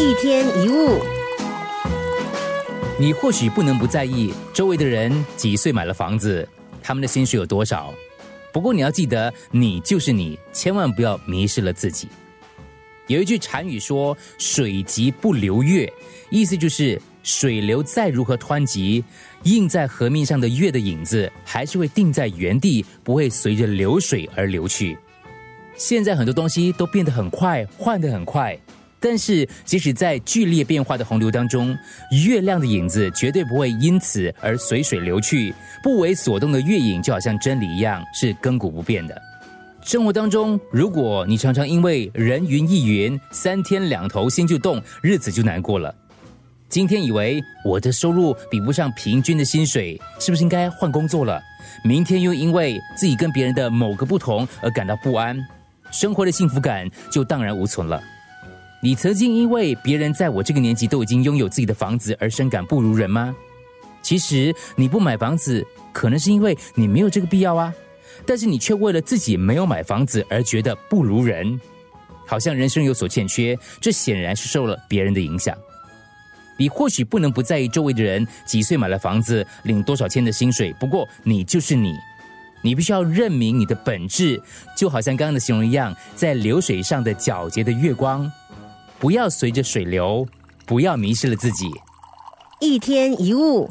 一天一物，你或许不能不在意周围的人几岁买了房子，他们的薪水有多少。不过你要记得，你就是你，千万不要迷失了自己。有一句禅语说“水急不流月”，意思就是水流再如何湍急，映在河面上的月的影子还是会定在原地，不会随着流水而流去。现在很多东西都变得很快，换得很快。但是，即使在剧烈变化的洪流当中，月亮的影子绝对不会因此而随水流去。不为所动的月影，就好像真理一样，是亘古不变的。生活当中，如果你常常因为人云亦云，三天两头心就动，日子就难过了。今天以为我的收入比不上平均的薪水，是不是应该换工作了？明天又因为自己跟别人的某个不同而感到不安，生活的幸福感就荡然无存了。你曾经因为别人在我这个年纪都已经拥有自己的房子而深感不如人吗？其实你不买房子，可能是因为你没有这个必要啊。但是你却为了自己没有买房子而觉得不如人，好像人生有所欠缺。这显然是受了别人的影响。你或许不能不在意周围的人几岁买了房子，领多少钱的薪水。不过你就是你，你必须要认明你的本质，就好像刚刚的形容一样，在流水上的皎洁的月光。不要随着水流，不要迷失了自己。一天一物。